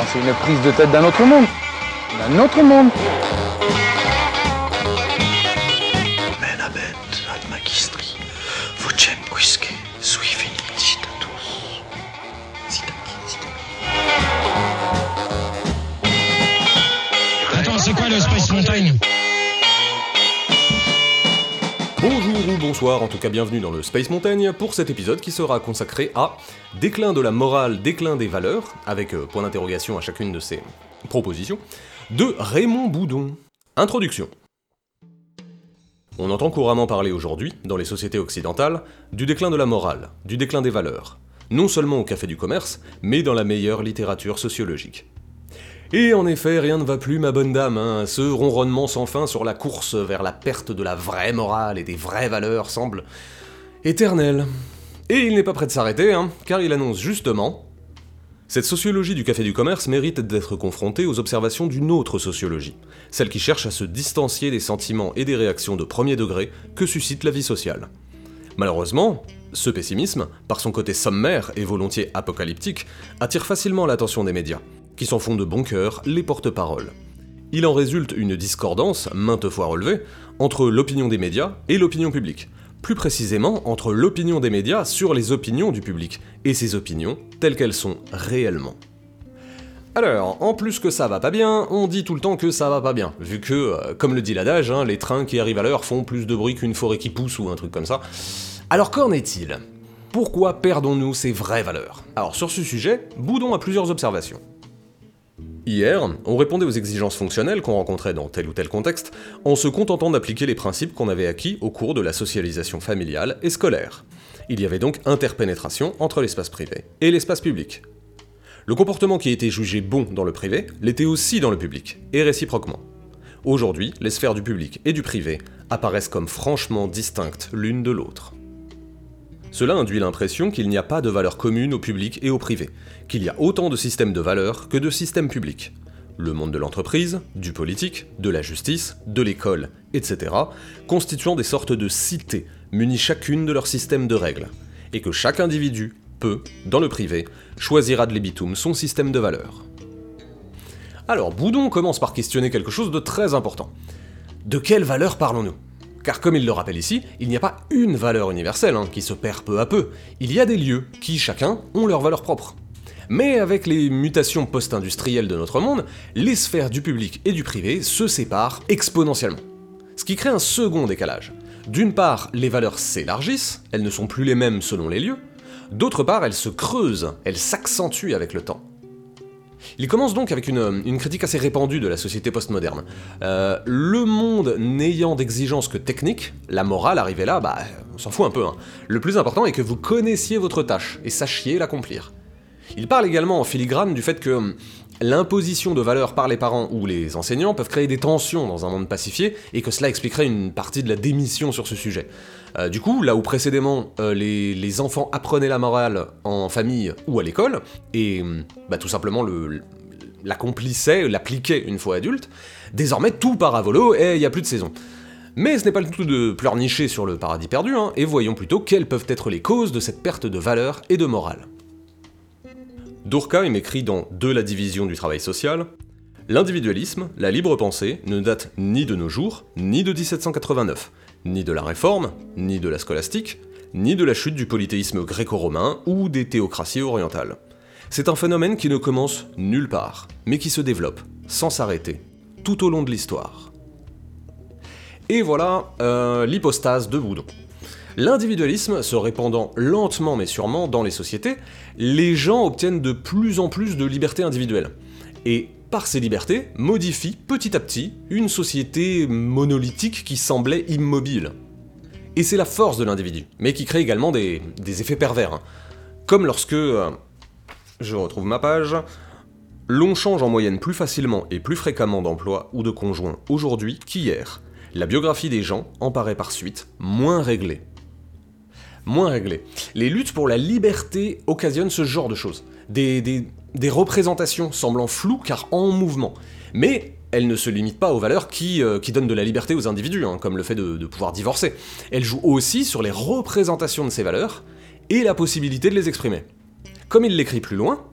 Enfin, c'est une prise de tête d'un autre monde. D'un autre monde. Attends, c'est quoi le Space Mountain? Bonsoir, en tout cas bienvenue dans le Space Montaigne pour cet épisode qui sera consacré à déclin de la morale, déclin des valeurs, avec euh, point d'interrogation à chacune de ces propositions, de Raymond Boudon. Introduction. On entend couramment parler aujourd'hui, dans les sociétés occidentales, du déclin de la morale, du déclin des valeurs, non seulement au café du commerce, mais dans la meilleure littérature sociologique. Et en effet, rien ne va plus, ma bonne dame, hein. ce ronronnement sans fin sur la course vers la perte de la vraie morale et des vraies valeurs semble éternel. Et il n'est pas prêt de s'arrêter, hein, car il annonce justement cette sociologie du café du commerce mérite d'être confrontée aux observations d'une autre sociologie, celle qui cherche à se distancier des sentiments et des réactions de premier degré que suscite la vie sociale. Malheureusement, ce pessimisme, par son côté sommaire et volontiers apocalyptique, attire facilement l'attention des médias, qui s'en font de bon cœur les porte-paroles. Il en résulte une discordance, maintes fois relevée, entre l'opinion des médias et l'opinion publique. Plus précisément, entre l'opinion des médias sur les opinions du public, et ces opinions telles qu'elles sont réellement. Alors, en plus que ça va pas bien, on dit tout le temps que ça va pas bien, vu que, euh, comme le dit l'adage, hein, les trains qui arrivent à l'heure font plus de bruit qu'une forêt qui pousse ou un truc comme ça. Alors qu'en est-il? Pourquoi perdons-nous ces vraies valeurs? Alors sur ce sujet, Boudon a plusieurs observations. Hier, on répondait aux exigences fonctionnelles qu'on rencontrait dans tel ou tel contexte en se contentant d'appliquer les principes qu'on avait acquis au cours de la socialisation familiale et scolaire. Il y avait donc interpénétration entre l'espace privé et l'espace public. Le comportement qui était jugé bon dans le privé l'était aussi dans le public, et réciproquement. Aujourd'hui, les sphères du public et du privé apparaissent comme franchement distinctes l'une de l'autre. Cela induit l'impression qu'il n'y a pas de valeurs communes au public et au privé, qu'il y a autant de systèmes de valeurs que de systèmes publics. Le monde de l'entreprise, du politique, de la justice, de l'école, etc., constituant des sortes de cités, munies chacune de leur système de règles, et que chaque individu peut, dans le privé, choisir ad libitum son système de valeurs. Alors, Boudon commence par questionner quelque chose de très important. De quelles valeurs parlons-nous? Car comme il le rappelle ici, il n'y a pas une valeur universelle hein, qui se perd peu à peu, il y a des lieux qui, chacun, ont leur valeur propre. Mais avec les mutations post-industrielles de notre monde, les sphères du public et du privé se séparent exponentiellement. Ce qui crée un second décalage. D'une part, les valeurs s'élargissent, elles ne sont plus les mêmes selon les lieux, d'autre part, elles se creusent, elles s'accentuent avec le temps. Il commence donc avec une, critique assez répandue de la société postmoderne. Euh, le monde n'ayant d'exigence que technique, la morale arrivée là, bah, on s'en fout un peu. hein. Le plus important est que vous connaissiez votre tâche et sachiez l'accomplir. Il parle également en filigrane du fait que l'imposition de valeurs par les parents ou les enseignants peuvent créer des tensions dans un monde pacifié et que cela expliquerait une partie de la démission sur ce sujet. Euh, du coup, là où précédemment euh, les, enfants apprenaient la morale en famille ou à l'école, et hum, bah, tout simplement le, l'accomplissaient, l'appliquaient une fois adulte, désormais tout part à volo et il n'y a plus de saison. Mais ce n'est pas le tout de pleurnicher sur le paradis perdu, hein, et voyons plutôt quelles peuvent être les causes de cette perte de valeur et de morale. Durkheim écrit dans De la division du travail social L'individualisme, la libre pensée, ne date ni de nos jours, ni de 1789, ni de la Réforme, ni de la scolastique, ni de la chute du polythéisme gréco-romain ou des théocraties orientales. C'est un phénomène qui ne commence nulle part, mais qui se développe, sans s'arrêter, tout au long de l'histoire. Et voilà euh, l'hypostase de Boudon. L'individualisme se répandant lentement mais sûrement dans les sociétés, les gens obtiennent de plus en plus de liberté individuelle. Et par ces libertés, modifient petit à petit une société monolithique qui semblait immobile. Et c'est la force de l'individu, mais qui crée également des, des effets pervers. hein. Comme lorsque... euh, je retrouve ma page. L'on change en moyenne plus facilement et plus fréquemment d'emploi ou de conjoint aujourd'hui qu'hier. La biographie des gens en paraît par suite moins réglée. Moins réglée. Les luttes pour la liberté occasionnent ce genre de choses. Des, représentations semblant floues car en mouvement. Mais elles ne se limitent pas aux valeurs qui, euh, donnent de la liberté aux individus, hein, comme le fait de, de pouvoir divorcer. Elles jouent aussi sur les représentations de ces valeurs et la possibilité de les exprimer. Comme il l'écrit plus loin,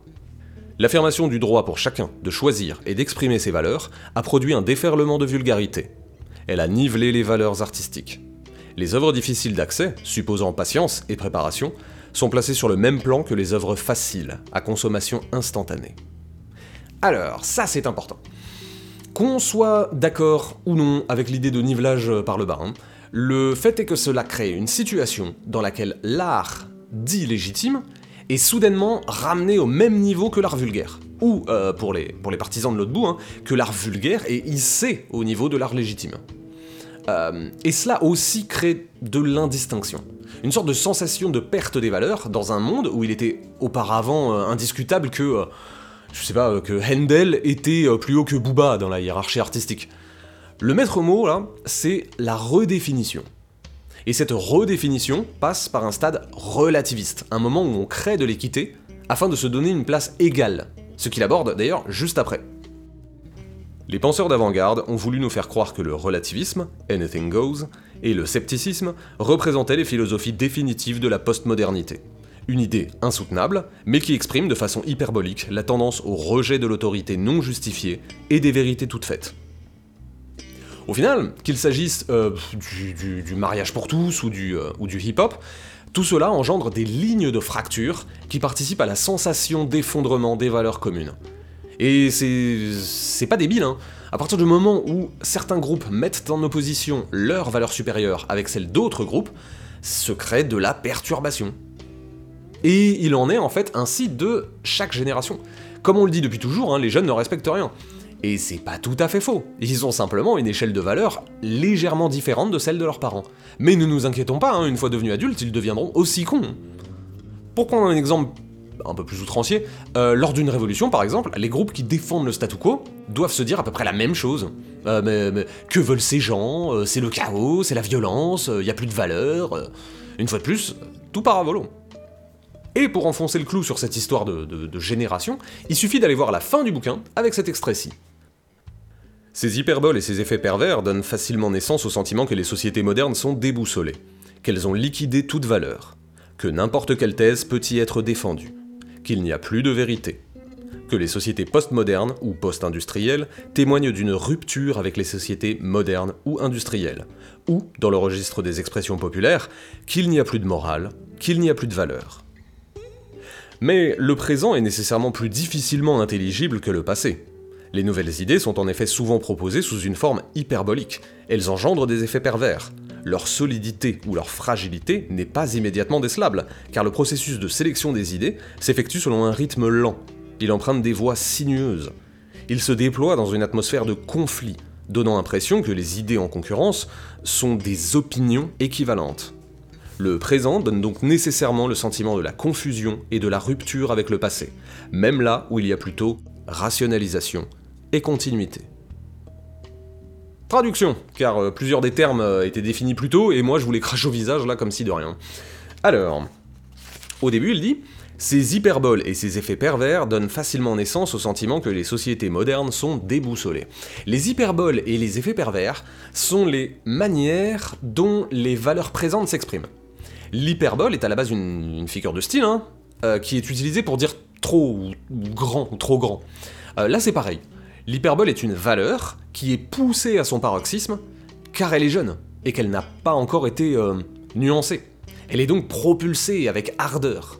L'affirmation du droit pour chacun de choisir et d'exprimer ses valeurs a produit un déferlement de vulgarité. Elle a nivelé les valeurs artistiques. Les œuvres difficiles d'accès, supposant patience et préparation, sont placées sur le même plan que les œuvres faciles, à consommation instantanée. Alors, ça c'est important. Qu'on soit d'accord ou non avec l'idée de nivelage par le bas, hein, le fait est que cela crée une situation dans laquelle l'art dit légitime est soudainement ramené au même niveau que l'art vulgaire. Ou, euh, pour, les, partisans de l'autre bout, hein, que l'art vulgaire est hissé au niveau de l'art légitime. Euh, et cela aussi crée de l'indistinction. Une sorte de sensation de perte des valeurs dans un monde où il était auparavant euh, indiscutable que je sais pas, que Handel était euh, plus haut que Booba dans la hiérarchie artistique. Le maître mot, là, c'est la redéfinition. Et cette redéfinition passe par un stade relativiste, un moment où on crée de l'équité afin de se donner une place égale, ce qu'il aborde d'ailleurs juste après. Les penseurs d'avant-garde ont voulu nous faire croire que le relativisme, anything goes, et le scepticisme représentaient les philosophies définitives de la postmodernité. Une idée insoutenable, mais qui exprime de façon hyperbolique la tendance au rejet de l'autorité non justifiée et des vérités toutes faites. Au final, qu'il s'agisse euh, du, mariage pour tous ou du, euh, ou du hip-hop, tout cela engendre des lignes de fracture qui participent à la sensation d'effondrement des valeurs communes. Et c'est pas débile, hein. À partir du moment où certains groupes mettent en opposition leurs valeurs supérieures avec celles d'autres groupes, se crée de la perturbation. Et il en est en fait ainsi de chaque génération. Comme on le dit depuis toujours, hein, les jeunes ne respectent rien. Et c'est pas tout à fait faux. Ils ont simplement une échelle de valeur légèrement différente de celle de leurs parents. Mais ne nous inquiétons pas, hein, une fois devenus adultes, ils deviendront aussi cons. Pour prendre un exemple un peu plus outrancier, euh, lors d'une révolution par exemple, les groupes qui défendent le statu quo doivent se dire à peu près la même chose. Euh, mais, que veulent ces gens euh, C'est le chaos, c'est la violence, il n'y a plus de valeur. Une fois de plus, tout part à volo. Et pour enfoncer le clou sur cette histoire de, génération, il suffit d'aller voir la fin du bouquin avec cet extrait-ci. Ces hyperboles et ces effets pervers donnent facilement naissance au sentiment que les sociétés modernes sont déboussolées, qu'elles ont liquidé toute valeur, que n'importe quelle thèse peut y être défendue, qu'il n'y a plus de vérité, que les sociétés postmodernes ou post-industrielles témoignent d'une rupture avec les sociétés modernes ou industrielles, ou, dans le registre des expressions populaires, qu'il n'y a plus de morale, qu'il n'y a plus de valeur. Mais le présent est nécessairement plus difficilement intelligible que le passé. Les nouvelles idées sont en effet souvent proposées sous une forme hyperbolique, elles engendrent des effets pervers. Leur solidité ou leur fragilité n'est pas immédiatement décelable, car le processus de sélection des idées s'effectue selon un rythme lent. Il emprunte des voies sinueuses. Il se déploie dans une atmosphère de conflit, donnant l'impression que les idées en concurrence sont des opinions équivalentes. Le présent donne donc nécessairement le sentiment de la confusion et de la rupture avec le passé, même là où il y a plutôt rationalisation et continuité. Traduction, car euh, plusieurs des termes euh, étaient définis plus tôt et moi je vous les crache au visage là comme si de rien. Alors, au début il dit ces hyperboles et ces effets pervers donnent facilement naissance au sentiment que les sociétés modernes sont déboussolées. Les hyperboles et les effets pervers sont les manières dont les valeurs présentes s'expriment. L'hyperbole est à la base une, figure de style, hein, euh, qui est utilisée pour dire trop grand ou trop grand. Là c'est pareil. L'hyperbole est une valeur qui est poussée à son paroxysme car elle est jeune et qu'elle n'a pas encore été euh, nuancée. Elle est donc propulsée avec ardeur.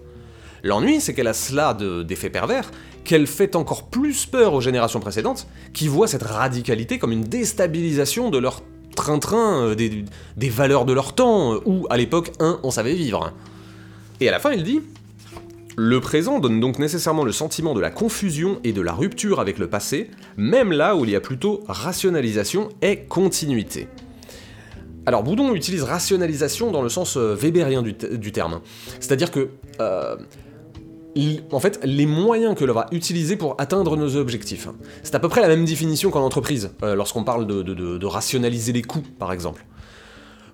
L'ennui, c'est qu'elle a cela d'effet pervers, qu'elle fait encore plus peur aux générations précédentes, qui voient cette radicalité comme une déstabilisation de leur train-train euh, des, valeurs de leur temps, euh, où à l'époque, un, on savait vivre. Et à la fin, il dit le présent donne donc nécessairement le sentiment de la confusion et de la rupture avec le passé, même là où il y a plutôt rationalisation et continuité. Alors Boudon utilise rationalisation dans le sens euh, weberien du, terme, c'est-à-dire que en fait, les moyens que l'on va utiliser pour atteindre nos objectifs. C'est à peu près la même définition qu'en entreprise, euh, lorsqu'on parle de, rationaliser les coûts, par exemple.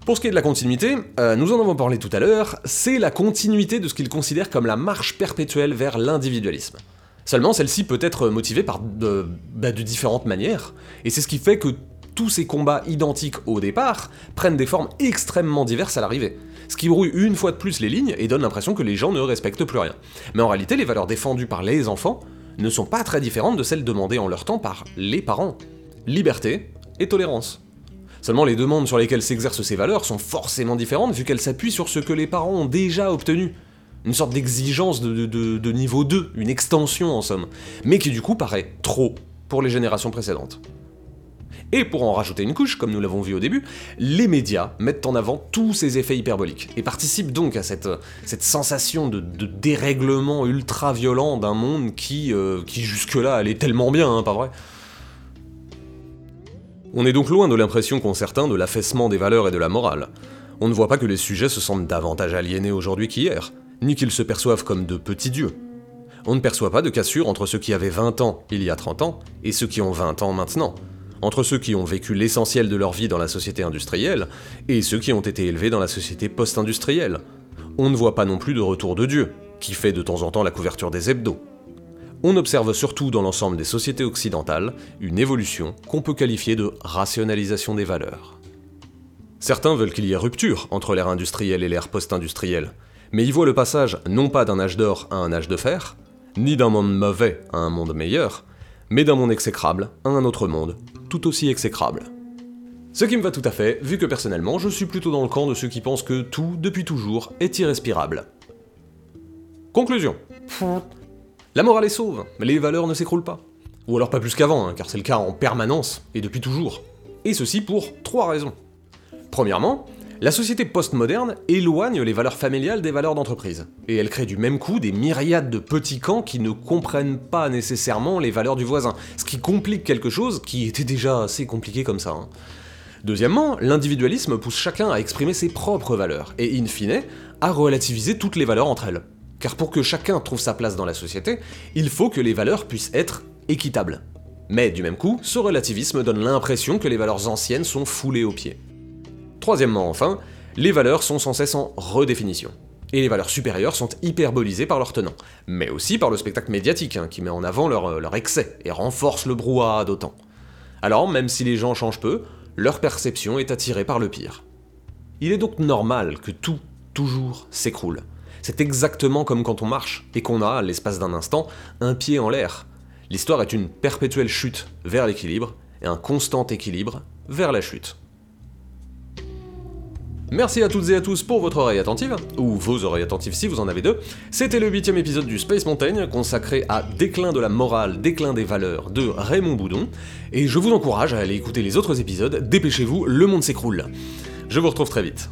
Pour ce qui est de la continuité, euh, nous en avons parlé tout à l'heure, c'est la continuité de ce qu'il considère comme la marche perpétuelle vers l'individualisme. Seulement, celle-ci peut être motivée par de, bah, de différentes manières, et c'est ce qui fait que tous ces combats identiques au départ prennent des formes extrêmement diverses à l'arrivée ce qui brouille une fois de plus les lignes et donne l'impression que les gens ne respectent plus rien. Mais en réalité, les valeurs défendues par les enfants ne sont pas très différentes de celles demandées en leur temps par les parents. Liberté et tolérance. Seulement les demandes sur lesquelles s'exercent ces valeurs sont forcément différentes vu qu'elles s'appuient sur ce que les parents ont déjà obtenu. Une sorte d'exigence de, niveau 2, une extension en somme, mais qui du coup paraît trop pour les générations précédentes. Et pour en rajouter une couche, comme nous l'avons vu au début, les médias mettent en avant tous ces effets hyperboliques, et participent donc à cette, sensation de, dérèglement ultra violent d'un monde qui, euh, qui jusque-là allait tellement bien, hein, pas vrai? On est donc loin de l'impression qu'ont certains de l'affaissement des valeurs et de la morale. On ne voit pas que les sujets se sentent davantage aliénés aujourd'hui qu'hier, ni qu'ils se perçoivent comme de petits dieux. On ne perçoit pas de cassure entre ceux qui avaient 20 ans il y a 30 ans et ceux qui ont 20 ans maintenant, entre ceux qui ont vécu l'essentiel de leur vie dans la société industrielle et ceux qui ont été élevés dans la société post-industrielle. On ne voit pas non plus de retour de Dieu, qui fait de temps en temps la couverture des hebdos. On observe surtout dans l'ensemble des sociétés occidentales une évolution qu'on peut qualifier de rationalisation des valeurs. Certains veulent qu'il y ait rupture entre l'ère industrielle et l'ère post-industrielle, mais y voient le passage non pas d'un âge d'or à un âge de fer, ni d'un monde mauvais à un monde meilleur, mais d'un monde exécrable à un autre monde, tout aussi exécrable. Ce qui me va tout à fait, vu que personnellement je suis plutôt dans le camp de ceux qui pensent que tout, depuis toujours, est irrespirable. Conclusion. La morale est sauve, mais les valeurs ne s'écroulent pas. Ou alors pas plus qu'avant, hein, car c'est le cas en permanence, et depuis toujours. Et ceci pour trois raisons. Premièrement, la société postmoderne éloigne les valeurs familiales des valeurs d'entreprise, et elle crée du même coup des myriades de petits camps qui ne comprennent pas nécessairement les valeurs du voisin, ce qui complique quelque chose qui était déjà assez compliqué comme ça. hein. Deuxièmement, l'individualisme pousse chacun à exprimer ses propres valeurs, et in fine, à relativiser toutes les valeurs entre elles. Car pour que chacun trouve sa place dans la société, il faut que les valeurs puissent être équitables. Mais du même coup, ce relativisme donne l'impression que les valeurs anciennes sont foulées aux pieds. Troisièmement, enfin, les valeurs sont sans cesse en redéfinition. Et les valeurs supérieures sont hyperbolisées par leurs tenants, mais aussi par le spectacle médiatique, hein, qui met en avant leur, leur excès et renforce le brouhaha d'autant. Alors, même si les gens changent peu, leur perception est attirée par le pire. Il est donc normal que tout, toujours, s'écroule. C'est exactement comme quand on marche, et qu'on a, à l'espace d'un instant, un pied en l'air. L'histoire est une perpétuelle chute vers l'équilibre, et un constant équilibre vers la chute. Merci à toutes et à tous pour votre oreille attentive, ou vos oreilles attentives si vous en avez deux. C'était le huitième épisode du Space Mountain, consacré à Déclin de la morale, déclin des valeurs de Raymond Boudon, et je vous encourage à aller écouter les autres épisodes, dépêchez-vous, le monde s'écroule. Je vous retrouve très vite.